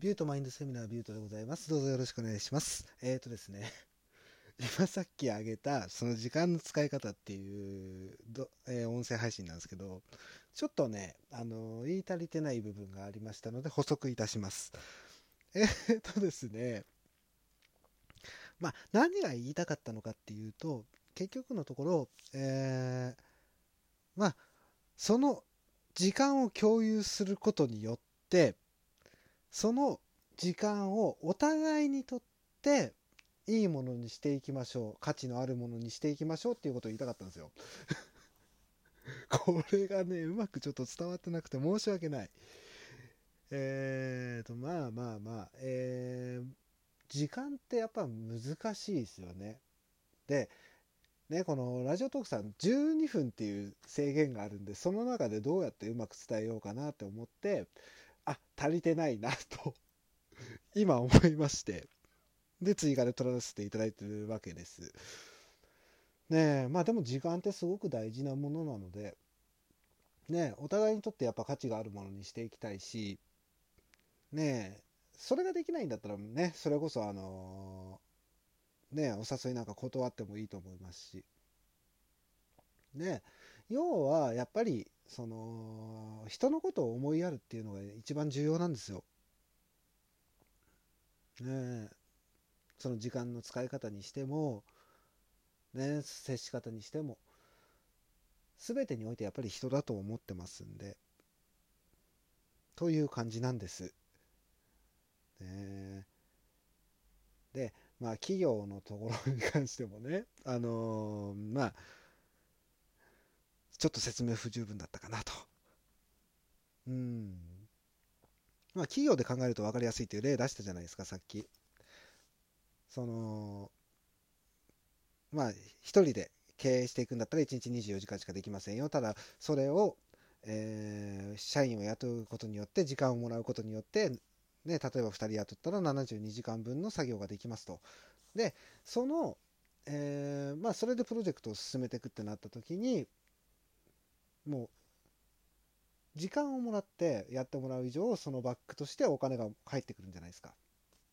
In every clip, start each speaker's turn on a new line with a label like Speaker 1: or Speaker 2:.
Speaker 1: ビュートマインドセミナービュートでございます。どうぞよろしくお願いします。えーとですね、今さっき挙げた、その時間の使い方っていうど、えー音声配信なんですけど、ちょっとね、あの、言い足りてない部分がありましたので補足いたします。えーとですね、まあ、何が言いたかったのかっていうと、結局のところ、えーまあ、その時間を共有することによって、その時間をお互いにとっていいものにしていきましょう。価値のあるものにしていきましょうっていうことを言いたかったんですよ。これがね、うまくちょっと伝わってなくて申し訳ない。えーと、まあまあまあ、えー、時間ってやっぱ難しいですよね。で、ね、このラジオトークさん12分っていう制限があるんで、その中でどうやってうまく伝えようかなって思って、あ、足りてないなと、今思いまして、で、追加で撮らせていただいてるわけです。ねえ、まあでも時間ってすごく大事なものなので、ねえ、お互いにとってやっぱ価値があるものにしていきたいし、ねえ、それができないんだったらね、それこそあのねえ、お誘いなんか断ってもいいと思いますし、ねえ、要はやっぱり、その、人のことを思いやるっていうのが一番重要なんですよ。ね、その時間の使い方にしても、ね、接し方にしても、全てにおいてやっぱり人だと思ってますんで、という感じなんです。ねで、まあ企業のところに関してもね、あのーまあ、ちょっと説明不十分だったかなと。うん。まあ企業で考えると分かりやすいっていう例出したじゃないですか、さっき。その、まあ一人で経営していくんだったら1日24時間しかできませんよ。ただ、それを、えー社員を雇うことによって、時間をもらうことによって、ね、例えば2人雇ったら72時間分の作業ができますと。で、その、えーまあ、それでプロジェクトを進めていくってなった時に、もう、時間をもらってやってもらう以上、そのバックとしてお金が返ってくるんじゃないですか。っ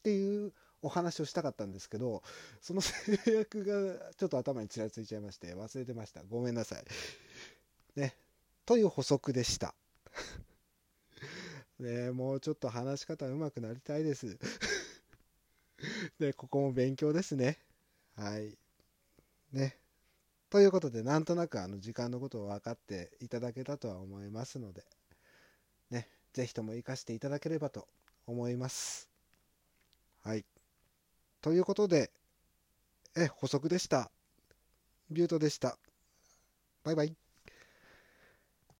Speaker 1: ていうお話をしたかったんですけど、その制約がちょっと頭にちらついちゃいまして、忘れてました。ごめんなさい。ね。という補足でした。ねもうちょっと話し方上手くなりたいです。で、ここも勉強ですね。はい。ね。ということで、なんとなくあの時間のことを分かっていただけたとは思いますので、ね、ぜひとも活かしていただければと思います。はい。ということで、え、補足でした。ビュートでした。バイバイ。